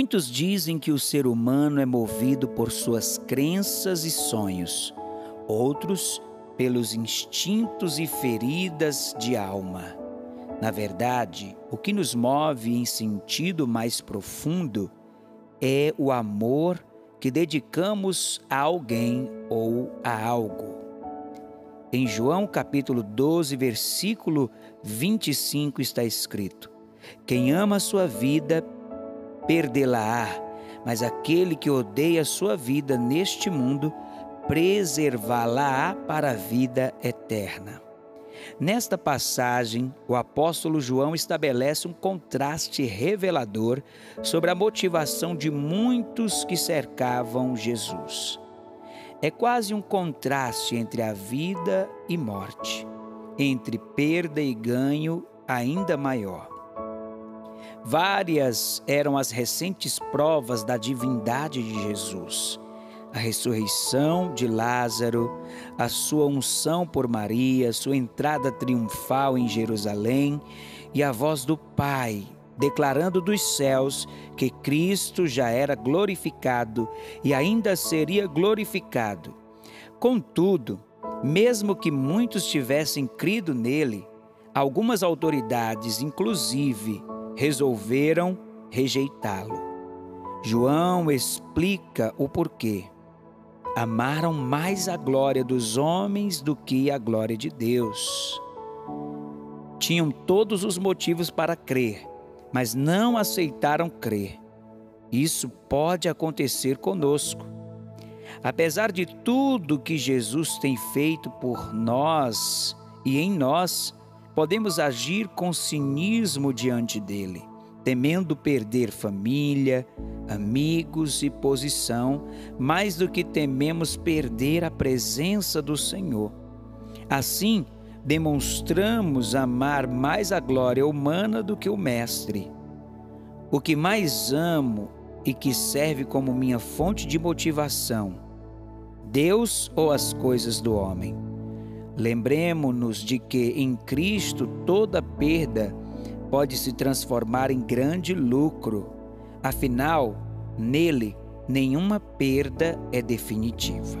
Muitos dizem que o ser humano é movido por suas crenças e sonhos, outros pelos instintos e feridas de alma. Na verdade, o que nos move em sentido mais profundo é o amor que dedicamos a alguém ou a algo. Em João capítulo 12, versículo 25 está escrito: Quem ama a sua vida, perdê-la-á, mas aquele que odeia sua vida neste mundo, preservá-la-á para a vida eterna. Nesta passagem, o apóstolo João estabelece um contraste revelador sobre a motivação de muitos que cercavam Jesus. É quase um contraste entre a vida e morte, entre perda e ganho ainda maior. Várias eram as recentes provas da divindade de Jesus a ressurreição de Lázaro, a sua unção por Maria, sua entrada triunfal em Jerusalém e a voz do Pai declarando dos céus que Cristo já era glorificado e ainda seria glorificado. Contudo, mesmo que muitos tivessem crido nele, algumas autoridades, inclusive, resolveram rejeitá-lo. João explica o porquê amaram mais a glória dos homens do que a glória de Deus. Tinham todos os motivos para crer, mas não aceitaram crer. Isso pode acontecer conosco. Apesar de tudo que Jesus tem feito por nós e em nós, podemos agir com cinismo diante dele temendo perder família, amigos e posição, mais do que tememos perder a presença do Senhor. Assim, demonstramos amar mais a glória humana do que o Mestre. O que mais amo e que serve como minha fonte de motivação, Deus ou as coisas do homem? Lembremos-nos de que em Cristo toda perda pode se transformar em grande lucro. Afinal, nele, nenhuma perda é definitiva.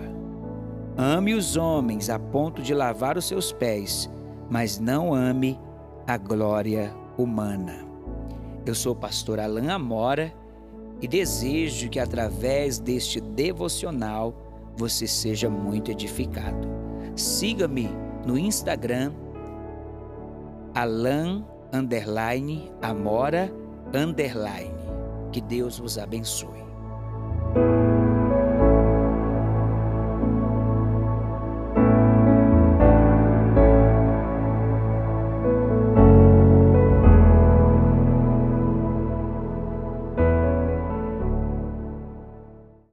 Ame os homens a ponto de lavar os seus pés, mas não ame a glória humana. Eu sou o pastor Alain Amora e desejo que através deste devocional você seja muito edificado. Siga-me no Instagram, underline, Amora. Que Deus vos abençoe.